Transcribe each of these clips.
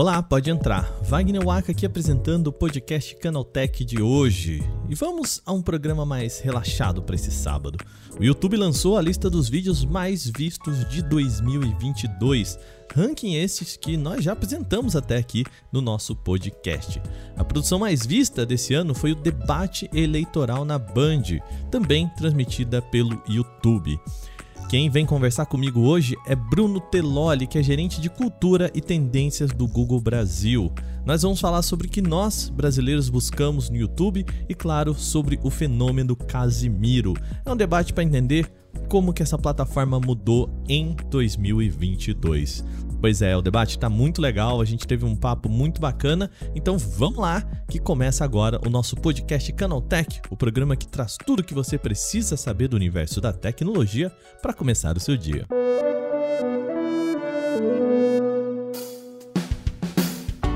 Olá, pode entrar. Wagner Waka aqui apresentando o podcast Canaltech de hoje. E vamos a um programa mais relaxado para esse sábado. O YouTube lançou a lista dos vídeos mais vistos de 2022. Ranking esses que nós já apresentamos até aqui no nosso podcast. A produção mais vista desse ano foi o debate eleitoral na Band, também transmitida pelo YouTube. Quem vem conversar comigo hoje é Bruno Teloli, que é gerente de cultura e tendências do Google Brasil. Nós vamos falar sobre o que nós, brasileiros, buscamos no YouTube e, claro, sobre o fenômeno Casimiro. É um debate para entender como que essa plataforma mudou em 2022. Pois é, o debate está muito legal, a gente teve um papo muito bacana, então vamos lá que começa agora o nosso podcast Canaltech, o programa que traz tudo que você precisa saber do universo da tecnologia para começar o seu dia.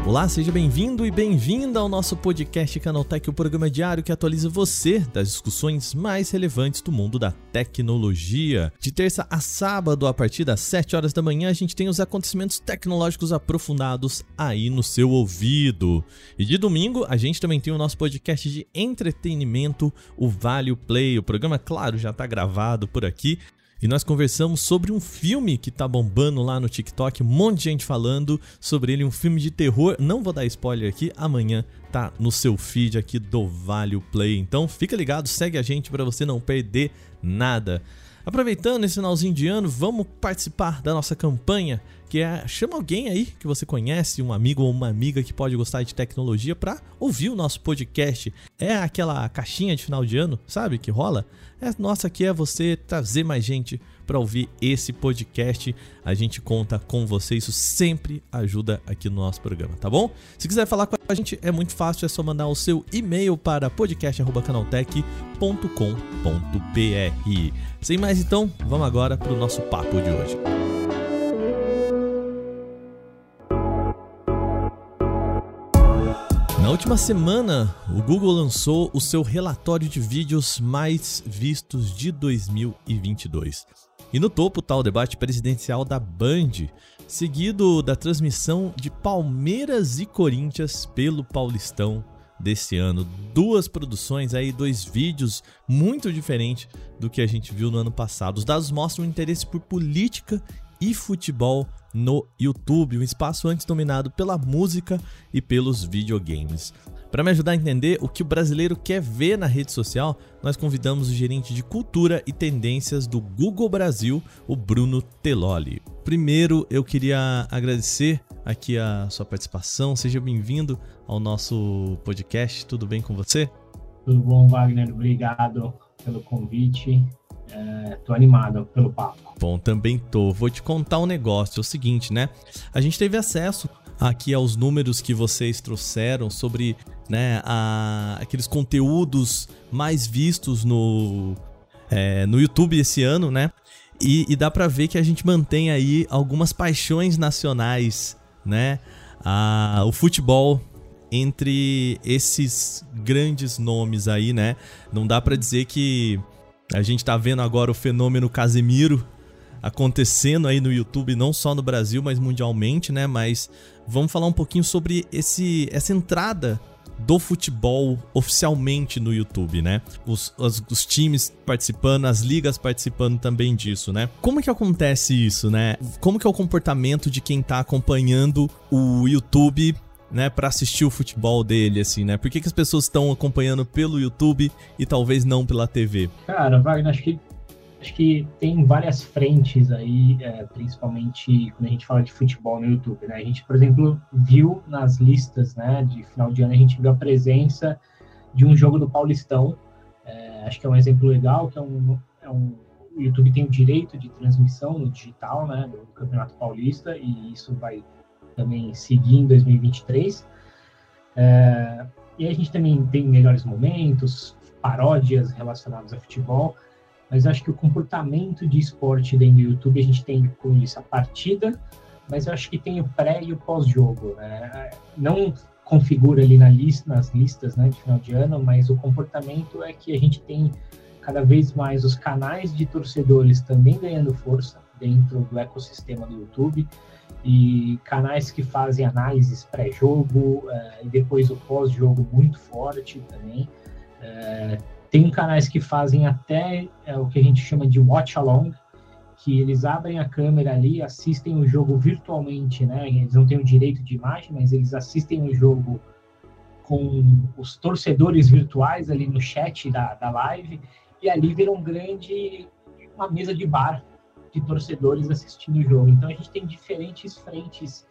Olá, seja bem-vindo e bem-vinda ao nosso podcast Canaltech, o programa diário que atualiza você das discussões mais relevantes do mundo da tecnologia. De terça a sábado, a partir das 7 horas da manhã, a gente tem os acontecimentos tecnológicos aprofundados aí no seu ouvido. E de domingo, a gente também tem o nosso podcast de entretenimento, o Vale Play. O programa, claro, já está gravado por aqui e nós conversamos sobre um filme que tá bombando lá no TikTok, um monte de gente falando sobre ele, um filme de terror. Não vou dar spoiler aqui, amanhã tá no seu feed aqui do Vale Play. Então fica ligado, segue a gente para você não perder nada. Aproveitando esse finalzinho de ano, vamos participar da nossa campanha, que é chama alguém aí que você conhece, um amigo ou uma amiga que pode gostar de tecnologia para ouvir o nosso podcast. É aquela caixinha de final de ano, sabe, que rola? É nossa aqui é você trazer mais gente para ouvir esse podcast. A gente conta com você, isso sempre ajuda aqui no nosso programa, tá bom? Se quiser falar com a gente, é muito fácil, é só mandar o seu e-mail para podcast@canaltech.com.br. Sem mais então, vamos agora para o nosso papo de hoje. Na última semana, o Google lançou o seu relatório de vídeos mais vistos de 2022. E no topo está o debate presidencial da Band, seguido da transmissão de Palmeiras e Corinthians pelo Paulistão desse ano. Duas produções aí, dois vídeos muito diferentes do que a gente viu no ano passado. Os dados mostram interesse por política e futebol no YouTube, um espaço antes dominado pela música e pelos videogames. Para me ajudar a entender o que o brasileiro quer ver na rede social, nós convidamos o gerente de cultura e tendências do Google Brasil, o Bruno Teloli. Primeiro, eu queria agradecer aqui a sua participação. Seja bem-vindo ao nosso podcast. Tudo bem com você? Tudo bom, Wagner. Obrigado pelo convite. É, tô animado pelo papo. Bom, também tô. Vou te contar um negócio. É o seguinte, né? A gente teve acesso aqui aos números que vocês trouxeram sobre né, a, aqueles conteúdos mais vistos no, é, no YouTube esse ano, né? E, e dá para ver que a gente mantém aí algumas paixões nacionais, né? A, o futebol entre esses grandes nomes aí, né? Não dá para dizer que a gente tá vendo agora o fenômeno Casemiro acontecendo aí no YouTube, não só no Brasil, mas mundialmente, né? Mas vamos falar um pouquinho sobre esse, essa entrada do futebol oficialmente no YouTube, né? Os, os, os, times participando, as ligas participando também disso, né? Como que acontece isso, né? Como que é o comportamento de quem tá acompanhando o YouTube né, para assistir o futebol dele, assim, né? Por que, que as pessoas estão acompanhando pelo YouTube e talvez não pela TV? Cara, Wagner, acho que acho que tem várias frentes aí, é, principalmente quando a gente fala de futebol no YouTube, né? A gente, por exemplo, viu nas listas, né, de final de ano, a gente viu a presença de um jogo do Paulistão. É, acho que é um exemplo legal, que é um, é um o YouTube tem o direito de transmissão no digital, né, do Campeonato Paulista, e isso vai também seguir em 2023. É, e a gente também tem melhores momentos, paródias relacionadas a futebol, mas acho que o comportamento de esporte dentro do YouTube, a gente tem com isso a partida, mas eu acho que tem o pré e o pós-jogo. Né? Não configura ali na lista, nas listas né, de final de ano, mas o comportamento é que a gente tem cada vez mais os canais de torcedores também ganhando força dentro do ecossistema do YouTube e canais que fazem análises pré-jogo é, e depois o pós-jogo muito forte também. É, tem canais que fazem até é, o que a gente chama de watch along, que eles abrem a câmera ali, assistem o jogo virtualmente, né? Eles não têm o direito de imagem, mas eles assistem o jogo com os torcedores virtuais ali no chat da, da live e ali vira um grande uma mesa de bar de torcedores assistindo o jogo. Então a gente tem diferentes frentes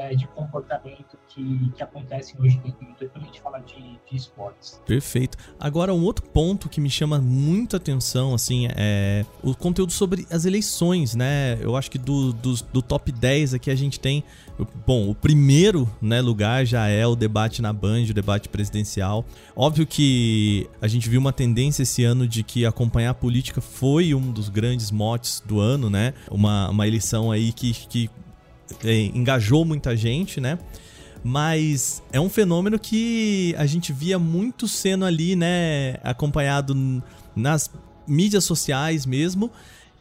é, de comportamento que, que acontecem hoje dentro do quando a gente fala de, de esportes. Perfeito. Agora, um outro ponto que me chama muita atenção, assim, é o conteúdo sobre as eleições, né? Eu acho que do, do, do top 10 aqui a gente tem. Bom, o primeiro né, lugar já é o debate na Band, o debate presidencial. Óbvio que a gente viu uma tendência esse ano de que acompanhar a política foi um dos grandes motes do ano, né? Uma, uma eleição aí que, que engajou muita gente, né? Mas é um fenômeno que a gente via muito sendo ali, né? Acompanhado nas mídias sociais mesmo.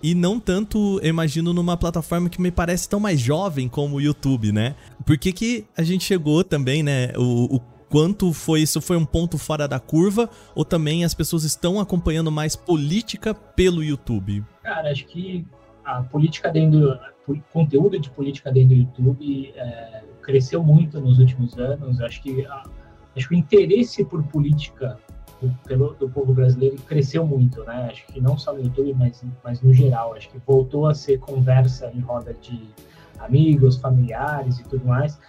E não tanto, eu imagino, numa plataforma que me parece tão mais jovem como o YouTube, né? Por que, que a gente chegou também, né? O, o quanto foi isso foi um ponto fora da curva ou também as pessoas estão acompanhando mais política pelo YouTube? Cara, acho que a política dentro conteúdo de política dentro do YouTube é, cresceu muito nos últimos anos. Acho que, a, acho que o interesse por política do, pelo, do povo brasileiro cresceu muito, né? Acho que não só no YouTube, mas, mas no geral. Acho que voltou a ser conversa em roda de amigos, familiares e tudo mais.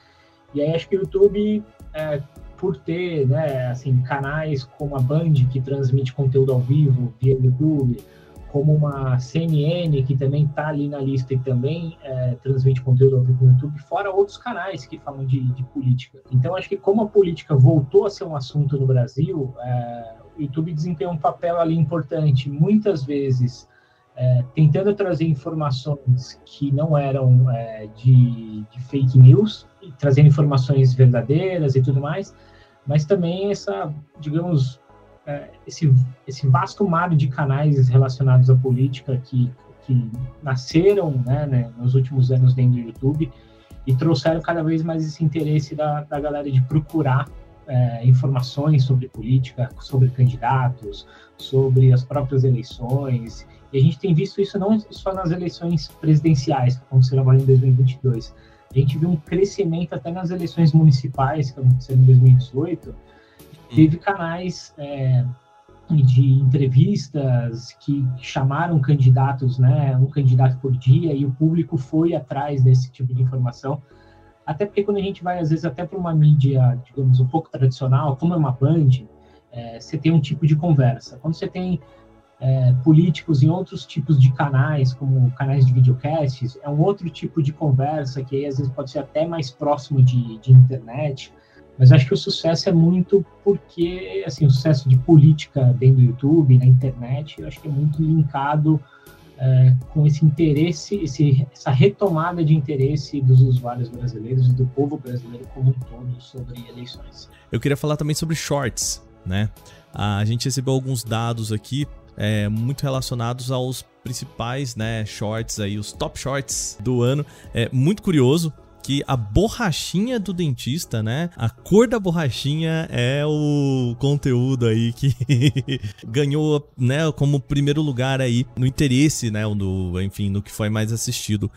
E aí acho que o YouTube, é, por ter, né, assim, canais como a Band que transmite conteúdo ao vivo via YouTube, como uma CNN, que também está ali na lista e também é, transmite conteúdo ao vivo no YouTube, fora outros canais que falam de, de, política. Então, acho que como a política voltou a ser um assunto no Brasil, é, o YouTube desempenha um papel ali importante, muitas vezes é, tentando trazer informações que não eram é, de, de fake news, trazendo informações verdadeiras e tudo mais, mas também essa, digamos, esse, esse vasto mar de canais relacionados à política que, que nasceram né, né, nos últimos anos dentro do YouTube e trouxeram cada vez mais esse interesse da, da galera de procurar é, informações sobre política, sobre candidatos, sobre as próprias eleições. E a gente tem visto isso não só nas eleições presidenciais, que aconteceram agora em 2022. A gente viu um crescimento até nas eleições municipais, que aconteceram em 2018, Teve canais é, de entrevistas que chamaram candidatos, né, um candidato por dia, e o público foi atrás desse tipo de informação. Até porque quando a gente vai, às vezes, até para uma mídia, digamos, um pouco tradicional, como é uma Band, é, você tem um tipo de conversa. Quando você tem é, políticos em outros tipos de canais, como canais de videocasts, é um outro tipo de conversa que aí, às vezes pode ser até mais próximo de, de internet. Mas acho que o sucesso é muito porque, assim, o sucesso de política dentro do YouTube, na internet, eu acho que é muito linkado é, com esse interesse, esse, essa retomada de interesse dos usuários brasileiros e do povo brasileiro como um todo sobre eleições. Eu queria falar também sobre shorts, né? A gente recebeu alguns dados aqui é, muito relacionados aos principais né, shorts aí, os top shorts do ano. É muito curioso que a borrachinha do dentista, né? A cor da borrachinha é o conteúdo aí que ganhou, né, como primeiro lugar aí no interesse, né, no, enfim, no que foi mais assistido.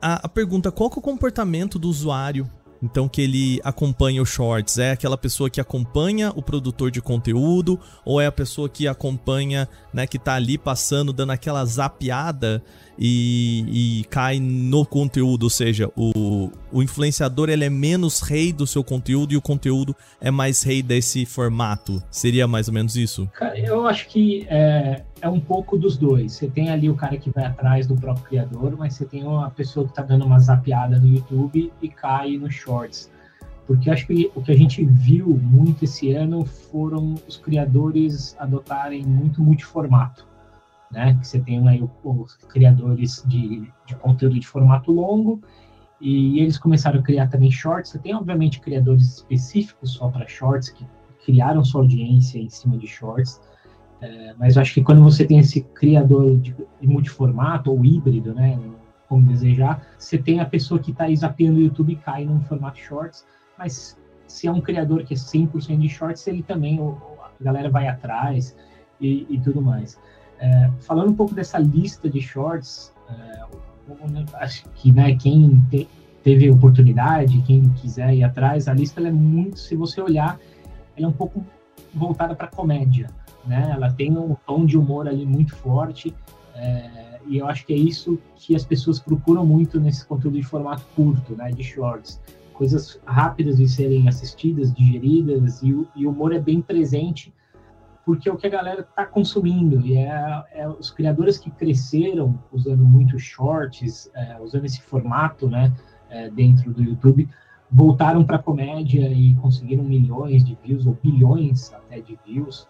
A, a pergunta, qual que é o comportamento do usuário então que ele acompanha os shorts? É aquela pessoa que acompanha o produtor de conteúdo ou é a pessoa que acompanha, né, que tá ali passando, dando aquela zapiada e, e cai no conteúdo, ou seja, o, o influenciador ele é menos rei do seu conteúdo e o conteúdo é mais rei desse formato. Seria mais ou menos isso? Cara, eu acho que é, é um pouco dos dois. Você tem ali o cara que vai atrás do próprio criador, mas você tem uma pessoa que está dando uma zapiada no YouTube e cai no Shorts. Porque acho que o que a gente viu muito esse ano foram os criadores adotarem muito multiformato né? Que você tem aí os criadores de, de conteúdo de formato longo e eles começaram a criar também shorts. Você tem, obviamente, criadores específicos só para shorts que criaram sua audiência em cima de shorts. É, mas eu acho que quando você tem esse criador de, de multiformato ou híbrido, né, como desejar, você tem a pessoa que está zapeando o YouTube e cai num formato shorts, mas se é um criador que é 100% de shorts, ele também, a galera vai atrás e, e tudo mais. É, falando um pouco dessa lista de shorts, é, acho que né, quem te, teve oportunidade, quem quiser ir atrás, a lista é muito, se você olhar, ela é um pouco voltada para comédia, né? Ela tem um tom de humor ali muito forte, é, e eu acho que é isso que as pessoas procuram muito nesse conteúdo de formato curto, né? De shorts, coisas rápidas de serem assistidas, digeridas, e o, e o humor é bem presente porque é o que a galera está consumindo e é, é, os criadores que cresceram usando muito shorts, é, usando esse formato, né, é, dentro do YouTube, voltaram para a comédia e conseguiram milhões de views ou bilhões até de views.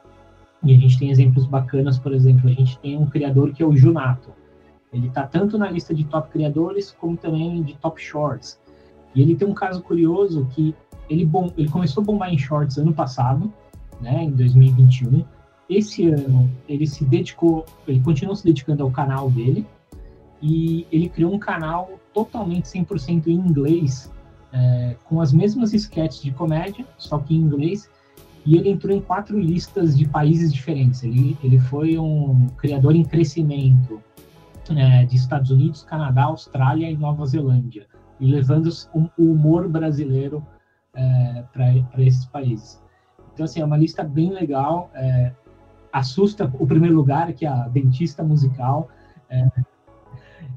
E a gente tem exemplos bacanas, por exemplo, a gente tem um criador que é o Junato. Ele está tanto na lista de top criadores como também de top shorts. E ele tem um caso curioso que ele, bom, ele começou a bombar em shorts ano passado, né, em 2021. Esse ano ele se dedicou, ele continuou se dedicando ao canal dele e ele criou um canal totalmente 100% em inglês, é, com as mesmas sketches de comédia, só que em inglês, e ele entrou em quatro listas de países diferentes. Ele, ele foi um criador em crescimento é, de Estados Unidos, Canadá, Austrália e Nova Zelândia, e levando o, humor brasileiro é, para esses países. Então, assim, é uma lista bem legal. É, assusta o primeiro lugar, que é a dentista musical. É,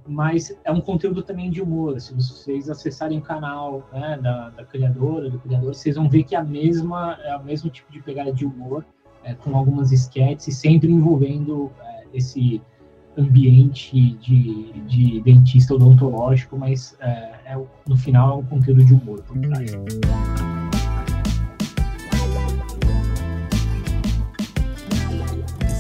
mas é um conteúdo também de humor. Se vocês acessarem o canal né, da, da, criadora, do criador, vocês vão ver que é a mesma, é o mesmo tipo de pegada de humor, é, com algumas sketches, sempre envolvendo é, esse ambiente de, de, dentista odontológico, mas é, é no final é um conteúdo de humor por trás.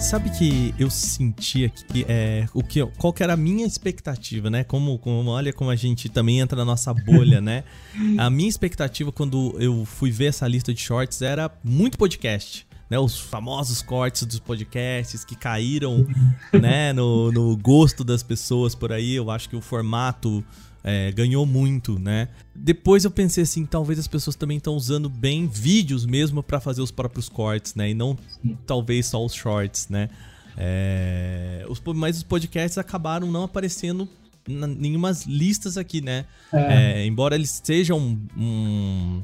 Sabe que eu senti aqui é, o que, qual que era a minha expectativa, né? Como, como olha como a gente também entra na nossa bolha, né? A minha expectativa quando eu fui ver essa lista de shorts era muito podcast. Né, os famosos cortes dos podcasts que caíram né, no, no gosto das pessoas por aí. Eu acho que o formato é, ganhou muito, né? Depois eu pensei assim, talvez as pessoas também estão usando bem vídeos mesmo para fazer os próprios cortes, né? E não Sim. talvez só os shorts, né? É, os, mas os podcasts acabaram não aparecendo em nenhumas listas aqui, né? É. É, embora eles sejam um,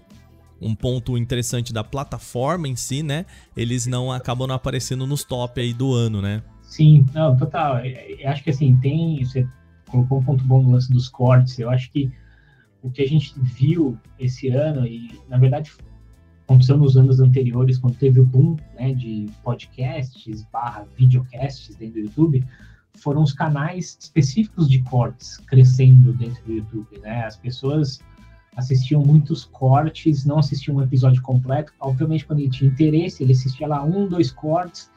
um, ponto interessante da plataforma em si, né? Eles não acabam não aparecendo nos top aí do ano, né? Sim, não, total. Eu acho que assim, tem. Você colocou um ponto bom no lance dos cortes. Eu acho que o que a gente viu esse ano, e na verdade aconteceu nos anos anteriores, quando teve o boom né, de podcasts barra videocasts dentro do YouTube, foram os canais específicos de cortes crescendo dentro do YouTube. Né? As pessoas assistiam muitos cortes, não assistiam um episódio completo. Obviamente, quando ele tinha interesse, ele assistia lá um, dois cortes.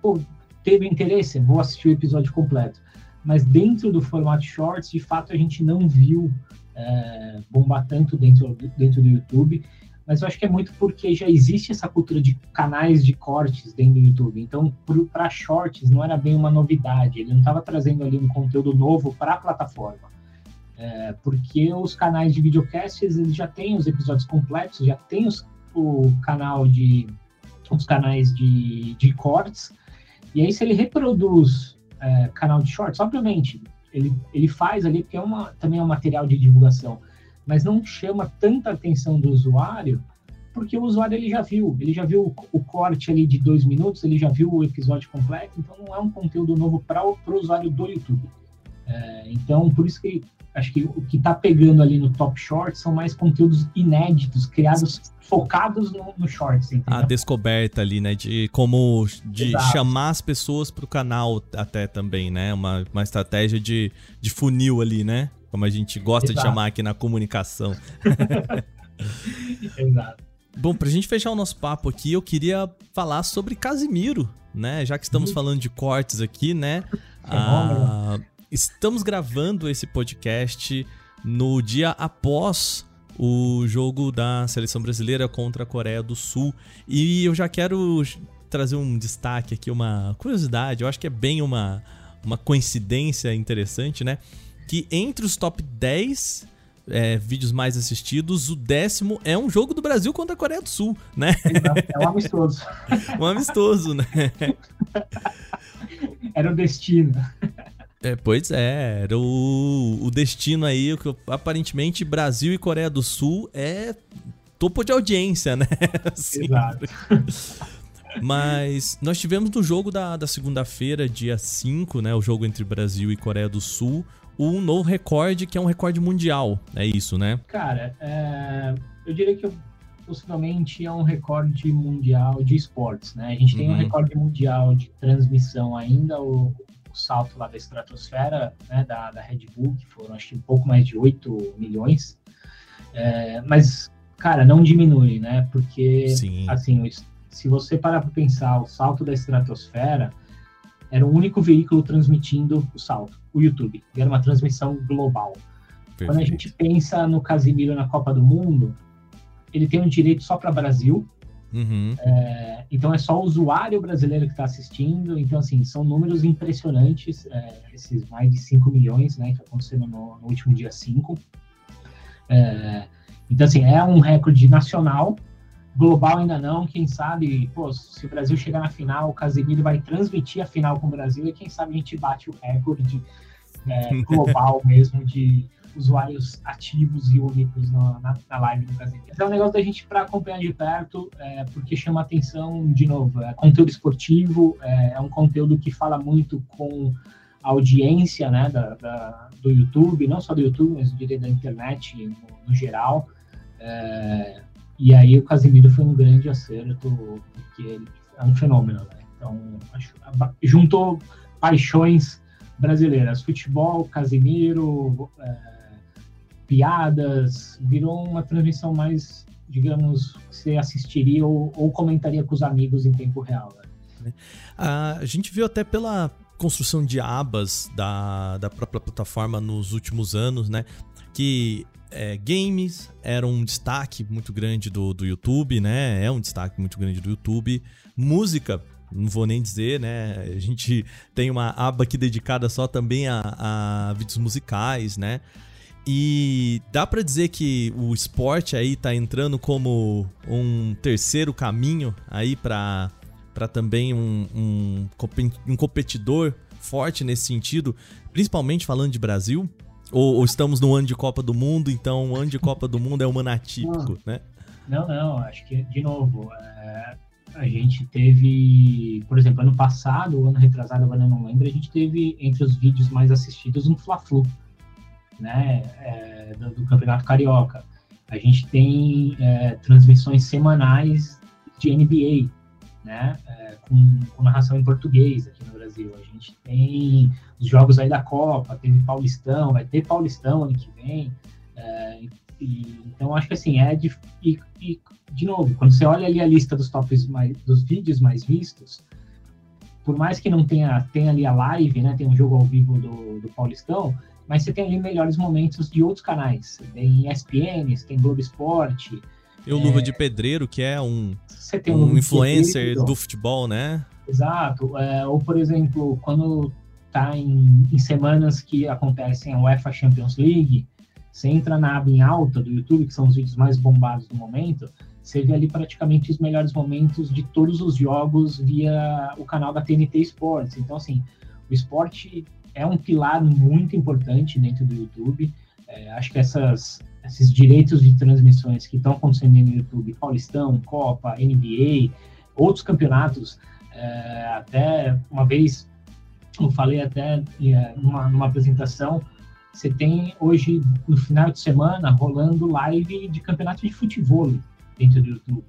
Pô, teve interesse, vou assistir o episódio completo mas dentro do formato shorts, de fato, a gente não viu é, bombar tanto dentro, dentro do YouTube, mas eu acho que é muito porque já existe essa cultura de canais de cortes dentro do YouTube. Então, para shorts, não era bem uma novidade, ele não estava trazendo ali um conteúdo novo para a plataforma. É, porque os canais de videocasts eles já têm os episódios completos, já tem os, o canal de os canais de, de cortes, e aí se ele reproduz é, canal de shorts, obviamente, ele, ele faz ali porque é uma, também é um material de divulgação, mas não chama tanta atenção do usuário porque o usuário ele já viu, ele já viu o, o corte ali de dois minutos, ele já viu o episódio completo, então não é um conteúdo novo para o usuário do YouTube. É, então, por isso que acho que o que está pegando ali no Top Shorts são mais conteúdos inéditos, criados focados no, no Shorts. Entendeu? A descoberta ali, né? De como de Exato. chamar as pessoas para o canal até também, né? Uma, uma estratégia de, de funil ali, né? Como a gente gosta Exato. de chamar aqui na comunicação. Exato. Bom, pra gente fechar o nosso papo aqui, eu queria falar sobre Casimiro, né? Já que estamos uhum. falando de cortes aqui, né? Ah, Estamos gravando esse podcast no dia após o jogo da seleção brasileira contra a Coreia do Sul. E eu já quero trazer um destaque aqui, uma curiosidade, eu acho que é bem uma, uma coincidência interessante, né? Que entre os top 10 é, vídeos mais assistidos, o décimo é um jogo do Brasil contra a Coreia do Sul, né? É um amistoso. um amistoso, né? Era o destino. É, pois é, era o, o destino aí, que aparentemente Brasil e Coreia do Sul é topo de audiência, né? Assim. Exato. Mas nós tivemos no jogo da, da segunda-feira, dia 5, né? O jogo entre Brasil e Coreia do Sul, um novo recorde, que é um recorde mundial. É isso, né? Cara, é, eu diria que possivelmente é um recorde mundial de esportes, né? A gente tem uhum. um recorde mundial de transmissão ainda, o, o salto lá da estratosfera, né, da, da Red Bull, que foram acho que um pouco mais de 8 milhões. É, mas, cara, não diminui, né? Porque, Sim. assim, se você parar para pensar, o salto da estratosfera era o único veículo transmitindo o salto, o YouTube. Era uma transmissão global. Perfeito. Quando a gente pensa no Casimiro na Copa do Mundo, ele tem um direito só para Brasil. Uhum. É, então é só o usuário brasileiro que está assistindo. Então, assim, são números impressionantes, é, esses mais de 5 milhões, né, que aconteceram no, no último dia 5. É, então, assim, é um recorde nacional global ainda não, quem sabe, pô, se o Brasil chegar na final, o Casemiro vai transmitir a final com o Brasil e quem sabe a gente bate o recorde é, global mesmo de usuários ativos e únicos na, na, na live do Casemiro. É um negócio da gente para acompanhar de perto, é, porque chama atenção, de novo, é conteúdo esportivo, é, é, um conteúdo que fala muito com a audiência né, da, da, do YouTube, não só do YouTube, mas eu diria da internet no, no geral. É, e aí o Casemiro foi um grande acerto, porque ele é um fenômeno, né? Então, acho, juntou paixões brasileiras, futebol, Casemiro, é, piadas, virou uma transmissão mais, digamos, que você assistiria ou, ou comentaria com os amigos em tempo real. Né? A gente viu até pela construção de abas da, da própria plataforma nos últimos anos, né? Que é, games era um destaque muito grande do, do YouTube, né? É um destaque muito grande do YouTube. Música, não vou nem dizer, né? A gente tem uma aba aqui dedicada só também a, a vídeos musicais, né? E dá para dizer que o esporte aí tá entrando como um terceiro caminho aí para também um, um, um competidor forte nesse sentido, principalmente falando de Brasil. Ou, ou, estamos no ano de Copa do Mundo, então o ano de Copa do Mundo é um ano atípico, não, né? Não, não, acho que, de novo, é, a gente teve, por exemplo, ano passado, ano retrasado, agora eu não lembro, a gente teve entre os vídeos mais assistidos um Fla-Flu, né, é, do, do, Campeonato Carioca. A gente tem é, transmissões semanais de NBA, né, é, com, com narração em português aqui no Brasil. A gente tem os jogos aí da Copa, teve Paulistão, vai ter Paulistão ano que vem. É, e, então acho que assim é de, e, e, de novo quando você olha ali a lista dos tops mais, dos vídeos mais vistos, por mais que não tenha tenha ali a live, né, tem um jogo ao vivo do, do Paulistão, mas você tem ali melhores momentos de outros canais. Tem ESPN, tem Globo Esporte. E o é, Luva de Pedreiro, que é um, um, um influencer do futebol, né? Exato. É, ou, por exemplo, quando tá em, em, semanas que acontecem a UEFA Champions League, você entra na aba em alta do YouTube, que são os vídeos mais bombados do momento, você vê ali praticamente os melhores momentos de todos os jogos via o canal da TNT Sports. Então, assim, o esporte é um pilar muito importante dentro do YouTube. É, acho que essas, esses direitos de transmissões que estão acontecendo no YouTube, Paulistão, Copa, NBA, outros campeonatos, é, até uma vez, eu falei até é, numa, numa apresentação, você tem hoje, no final de semana, rolando live de campeonato de futebol dentro do YouTube.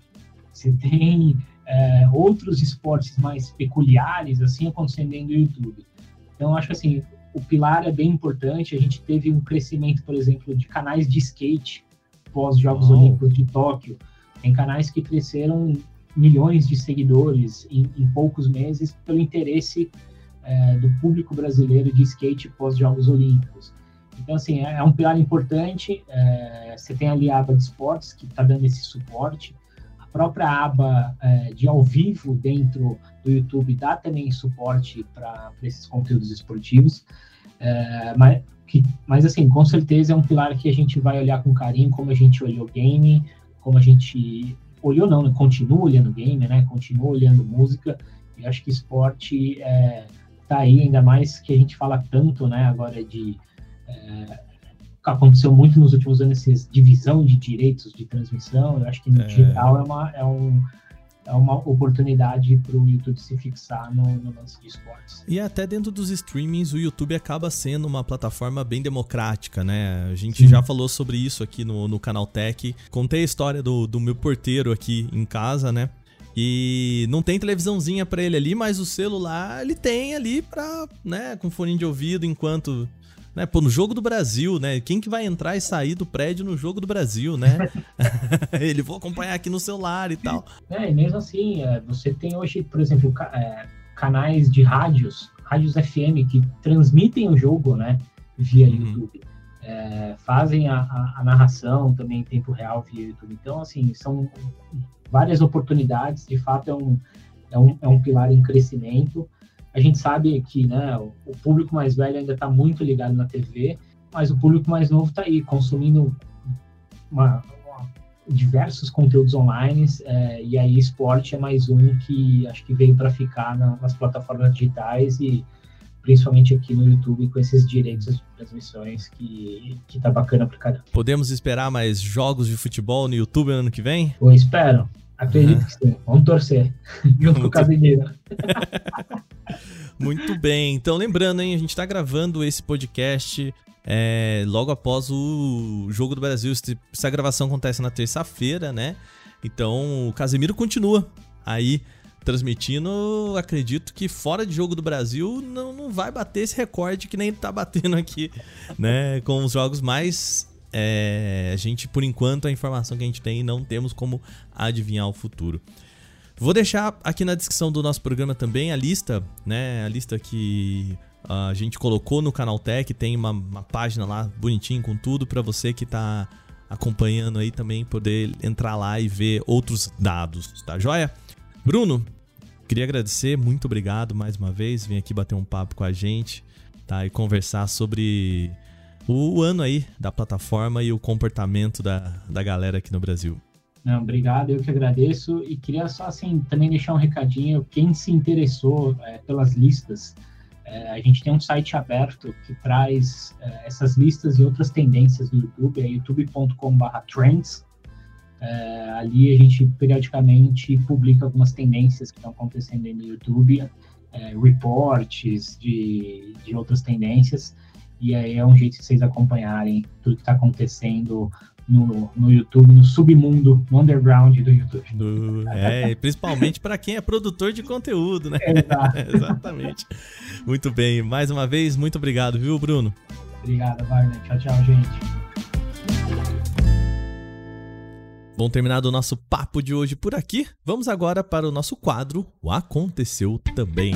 Você tem é, outros esportes mais peculiares, assim, acontecendo do YouTube. Então, acho assim, o pilar é bem importante. A gente teve um crescimento, por exemplo, de canais de skate pós Jogos oh. Olímpicos de Tóquio. Tem canais que cresceram milhões de seguidores em, em poucos meses pelo interesse é, do público brasileiro de skate pós Jogos Olímpicos. Então, assim, é, é um pilar importante. É, você tem ali a aba de esportes, que está dando esse suporte. Própria aba é, de ao vivo dentro do YouTube dá também suporte para esses conteúdos esportivos. É, mas, que, mas, assim, com certeza é um pilar que a gente vai olhar com carinho, como a gente olhou game, como a gente olhou não, né? continua olhando game, né? Continua olhando música. E acho que esporte é, tá aí, ainda mais que a gente fala tanto, né? Agora de é, aconteceu muito nos últimos anos essa divisão de direitos de transmissão. Eu acho que no é. digital é, uma, é, um, é uma oportunidade para o YouTube se fixar no, no, lance de esportes. E até dentro dos streamings, o YouTube acaba sendo uma plataforma bem democrática, né? A gente Sim. já falou sobre isso aqui no, no canal Tech. Contei a história do, do meu porteiro aqui em casa, né? E não tem televisãozinha para ele ali, mas o celular ele tem ali pra, né, com fone de ouvido enquanto né? Pô, no jogo do Brasil, né? Quem que vai entrar e sair do prédio no jogo do Brasil, né? Ele vou acompanhar aqui no celular e tal. É, e mesmo assim, é, você tem hoje, por exemplo, é, canais de rádios, rádios FM que transmitem o jogo, né? Via uhum. YouTube. É, fazem a, a, a, narração também em tempo real via YouTube. Então, assim, são várias oportunidades. De fato, é um, é um, é um pilar em crescimento. A gente sabe que né, o público mais velho ainda está muito ligado na TV, mas o público mais novo está aí consumindo uma, uma, diversos conteúdos online é, e aí esporte é mais um que acho que veio para ficar na, nas plataformas digitais e principalmente aqui no YouTube com esses direitos de transmissões que, que tá bacana para caramba. Podemos esperar mais jogos de futebol no YouTube ano que vem? Eu espero. Acredito uhum. que sim. Vamos torcer. Junto com o Casemiro. Muito bem. Então, lembrando, hein, a gente está gravando esse podcast é, logo após o Jogo do Brasil. Essa gravação acontece na terça-feira, né? Então, o Casemiro continua aí transmitindo. Acredito que fora de Jogo do Brasil não, não vai bater esse recorde que nem tá batendo aqui, né? Com os jogos mais é, a gente, por enquanto, a informação que a gente tem, não temos como adivinhar o futuro. Vou deixar aqui na descrição do nosso programa também a lista, né? A lista que a gente colocou no Canal Tech, tem uma, uma página lá bonitinho com tudo para você que está acompanhando aí também poder entrar lá e ver outros dados, tá joia? Bruno, queria agradecer, muito obrigado mais uma vez, vem aqui bater um papo com a gente, tá? E conversar sobre o ano aí da plataforma e o comportamento da, da galera aqui no Brasil. Não, obrigado, eu que agradeço e queria só assim também deixar um recadinho, quem se interessou é, pelas listas, é, a gente tem um site aberto que traz é, essas listas e outras tendências do YouTube, é youtube.com/trends. É, ali a gente periodicamente publica algumas tendências que estão acontecendo no YouTube, é, reports de, de outras tendências. E aí é um jeito de vocês acompanharem tudo que está acontecendo no, no YouTube, no submundo, no underground do YouTube. Do, é, principalmente para quem é produtor de conteúdo, né? Exatamente. Muito bem. Mais uma vez, muito obrigado, viu, Bruno? Obrigado, Wagner. Tchau, tchau, gente. Bom, terminado o nosso papo de hoje por aqui, vamos agora para o nosso quadro O Aconteceu Também.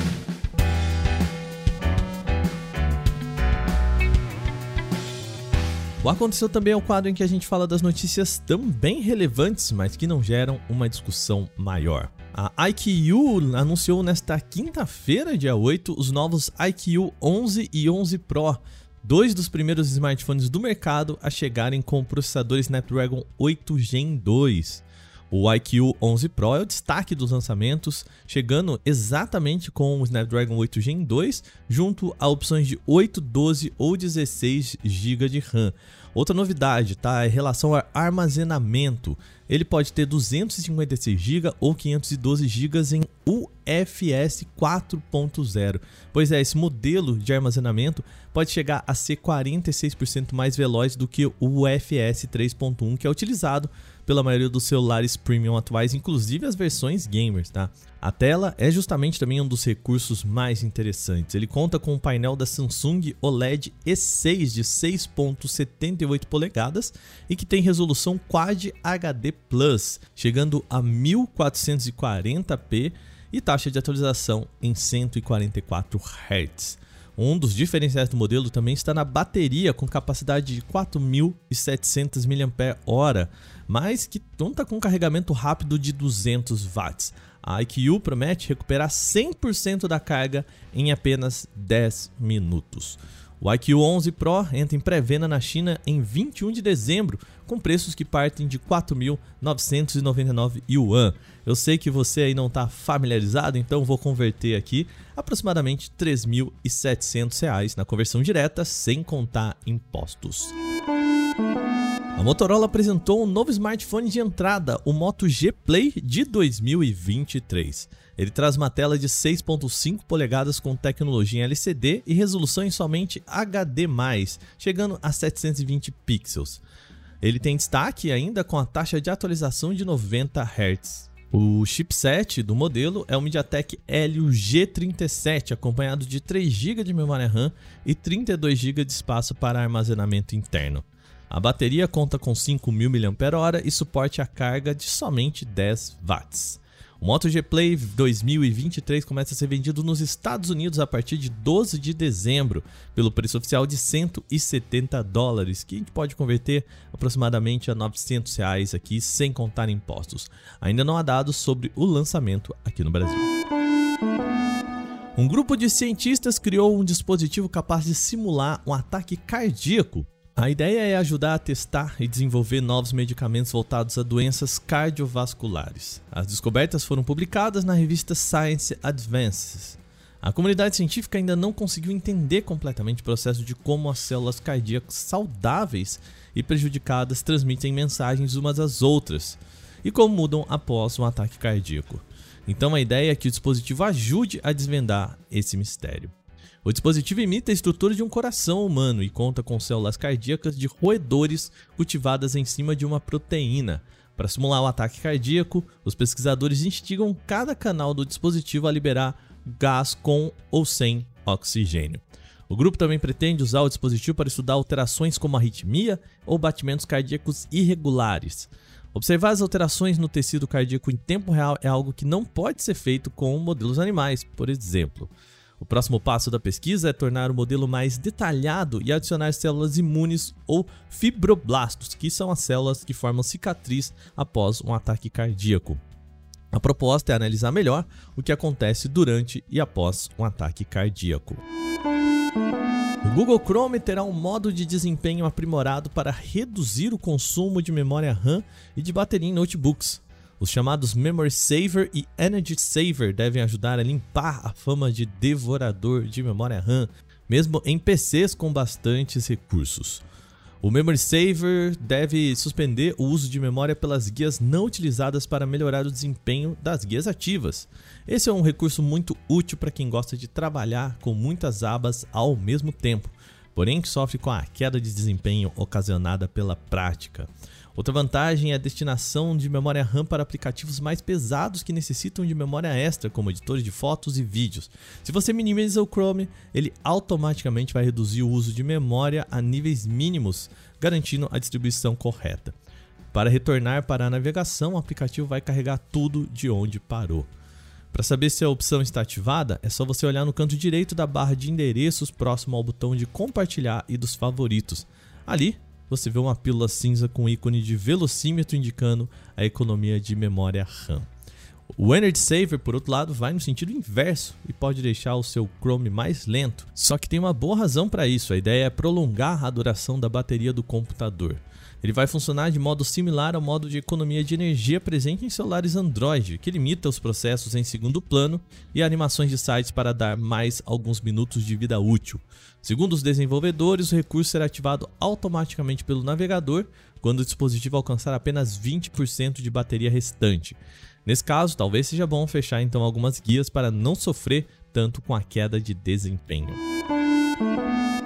O Aconteceu também é o quadro em que a gente fala das notícias também relevantes, mas que não geram uma discussão maior. A IQ anunciou nesta quinta-feira, dia 8, os novos IQ 11 e 11 Pro, dois dos primeiros smartphones do mercado a chegarem com o processador Snapdragon 8 Gen 2. O iQ 11 Pro é o destaque dos lançamentos, chegando exatamente com o Snapdragon 8 Gen 2, junto a opções de 8, 12 ou 16 GB de RAM. Outra novidade, tá? É em relação ao armazenamento. Ele pode ter 256 GB ou 512 GB em UFS 4.0. Pois é, esse modelo de armazenamento pode chegar a ser 46% mais veloz do que o UFS 3.1 que é utilizado pela maioria dos celulares premium atuais, inclusive as versões gamers, tá? A tela é justamente também um dos recursos mais interessantes. Ele conta com um painel da Samsung OLED E6 de 6.78 polegadas e que tem resolução Quad HD Plus, chegando a 1440p e taxa de atualização em 144 Hz. Um dos diferenciais do modelo também está na bateria com capacidade de 4.700 mAh, mas que conta com carregamento rápido de 200 watts. A IQ promete recuperar 100% da carga em apenas 10 minutos. O IQ 11 Pro entra em pré-venda na China em 21 de dezembro, com preços que partem de 4.999 yuan. Eu sei que você aí não está familiarizado, então vou converter aqui aproximadamente R$ 3.700 na conversão direta, sem contar impostos. A Motorola apresentou um novo smartphone de entrada, o Moto G Play de 2023. Ele traz uma tela de 6.5 polegadas com tecnologia em LCD e resolução em somente HD+, chegando a 720 pixels. Ele tem destaque ainda com a taxa de atualização de 90 Hz. O chipset do modelo é o MediaTek Helio G37, acompanhado de 3 GB de memória RAM e 32 GB de espaço para armazenamento interno. A bateria conta com 5.000 mAh e suporte a carga de somente 10 watts. O Moto G Play 2023 começa a ser vendido nos Estados Unidos a partir de 12 de dezembro, pelo preço oficial de 170 dólares, que a gente pode converter aproximadamente a 900 reais aqui, sem contar impostos. Ainda não há dados sobre o lançamento aqui no Brasil. Um grupo de cientistas criou um dispositivo capaz de simular um ataque cardíaco a ideia é ajudar a testar e desenvolver novos medicamentos voltados a doenças cardiovasculares. As descobertas foram publicadas na revista Science Advances. A comunidade científica ainda não conseguiu entender completamente o processo de como as células cardíacas saudáveis e prejudicadas transmitem mensagens umas às outras e como mudam após um ataque cardíaco. Então a ideia é que o dispositivo ajude a desvendar esse mistério. O dispositivo imita a estrutura de um coração humano e conta com células cardíacas de roedores cultivadas em cima de uma proteína. Para simular o ataque cardíaco, os pesquisadores instigam cada canal do dispositivo a liberar gás com ou sem oxigênio. O grupo também pretende usar o dispositivo para estudar alterações como arritmia ou batimentos cardíacos irregulares. Observar as alterações no tecido cardíaco em tempo real é algo que não pode ser feito com modelos animais, por exemplo. O próximo passo da pesquisa é tornar o modelo mais detalhado e adicionar células imunes ou fibroblastos, que são as células que formam cicatriz após um ataque cardíaco. A proposta é analisar melhor o que acontece durante e após um ataque cardíaco. O Google Chrome terá um modo de desempenho aprimorado para reduzir o consumo de memória RAM e de bateria em notebooks. Os chamados Memory Saver e Energy Saver devem ajudar a limpar a fama de devorador de memória RAM, mesmo em PCs com bastantes recursos. O Memory Saver deve suspender o uso de memória pelas guias não utilizadas para melhorar o desempenho das guias ativas. Esse é um recurso muito útil para quem gosta de trabalhar com muitas abas ao mesmo tempo, porém que sofre com a queda de desempenho ocasionada pela prática. Outra vantagem é a destinação de memória RAM para aplicativos mais pesados que necessitam de memória extra, como editores de fotos e vídeos. Se você minimiza o Chrome, ele automaticamente vai reduzir o uso de memória a níveis mínimos, garantindo a distribuição correta. Para retornar para a navegação, o aplicativo vai carregar tudo de onde parou. Para saber se a opção está ativada, é só você olhar no canto direito da barra de endereços próximo ao botão de compartilhar e dos favoritos. Ali você vê uma pílula cinza com ícone de velocímetro indicando a economia de memória RAM. O Energy Saver, por outro lado, vai no sentido inverso e pode deixar o seu Chrome mais lento. Só que tem uma boa razão para isso. A ideia é prolongar a duração da bateria do computador. Ele vai funcionar de modo similar ao modo de economia de energia presente em celulares Android, que limita os processos em segundo plano e animações de sites para dar mais alguns minutos de vida útil. Segundo os desenvolvedores, o recurso será ativado automaticamente pelo navegador quando o dispositivo alcançar apenas 20% de bateria restante. Nesse caso, talvez seja bom fechar então algumas guias para não sofrer tanto com a queda de desempenho.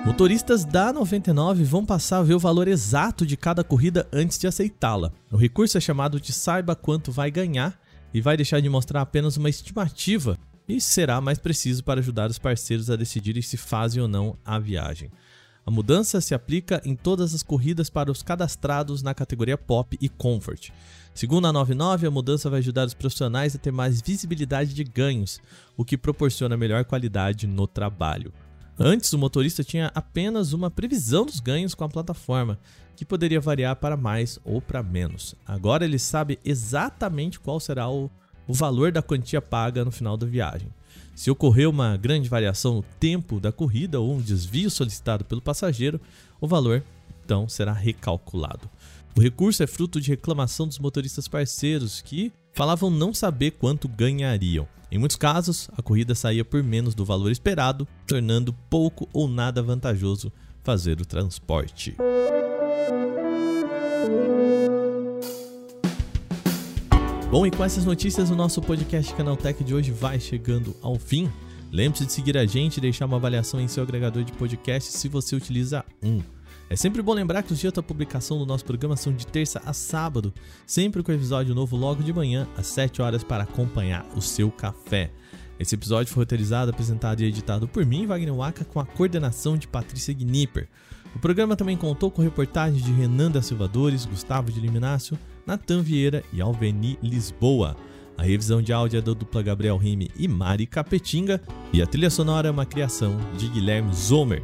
Motoristas da 99 vão passar a ver o valor exato de cada corrida antes de aceitá-la. O recurso é chamado de saiba quanto vai ganhar e vai deixar de mostrar apenas uma estimativa e será mais preciso para ajudar os parceiros a decidirem se fazem ou não a viagem. A mudança se aplica em todas as corridas para os cadastrados na categoria Pop e Comfort. Segundo a 99, a mudança vai ajudar os profissionais a ter mais visibilidade de ganhos, o que proporciona melhor qualidade no trabalho. Antes, o motorista tinha apenas uma previsão dos ganhos com a plataforma, que poderia variar para mais ou para menos. Agora ele sabe exatamente qual será o, o valor da quantia paga no final da viagem. Se ocorrer uma grande variação no tempo da corrida ou um desvio solicitado pelo passageiro, o valor então será recalculado. O recurso é fruto de reclamação dos motoristas parceiros que falavam não saber quanto ganhariam. Em muitos casos, a corrida saía por menos do valor esperado, tornando pouco ou nada vantajoso fazer o transporte. Bom, e com essas notícias, o nosso podcast Canaltech de hoje vai chegando ao fim. Lembre-se de seguir a gente e deixar uma avaliação em seu agregador de podcast se você utiliza um. É sempre bom lembrar que os dias da publicação do nosso programa são de terça a sábado, sempre com episódio novo logo de manhã, às 7 horas, para acompanhar o seu café. Esse episódio foi roteirizado, apresentado e editado por mim, Wagner Waka, com a coordenação de Patrícia Gnipper. O programa também contou com reportagens de Renan da Silvadores, Gustavo de Liminácio, Natan Vieira e Alveni Lisboa. A revisão de áudio é da dupla Gabriel Rime e Mari Capetinga e a trilha sonora é uma criação de Guilherme Zomer.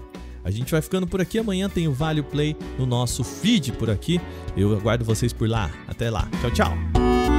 A gente vai ficando por aqui. Amanhã tem o Vale Play no nosso feed por aqui. Eu aguardo vocês por lá. Até lá. Tchau, tchau.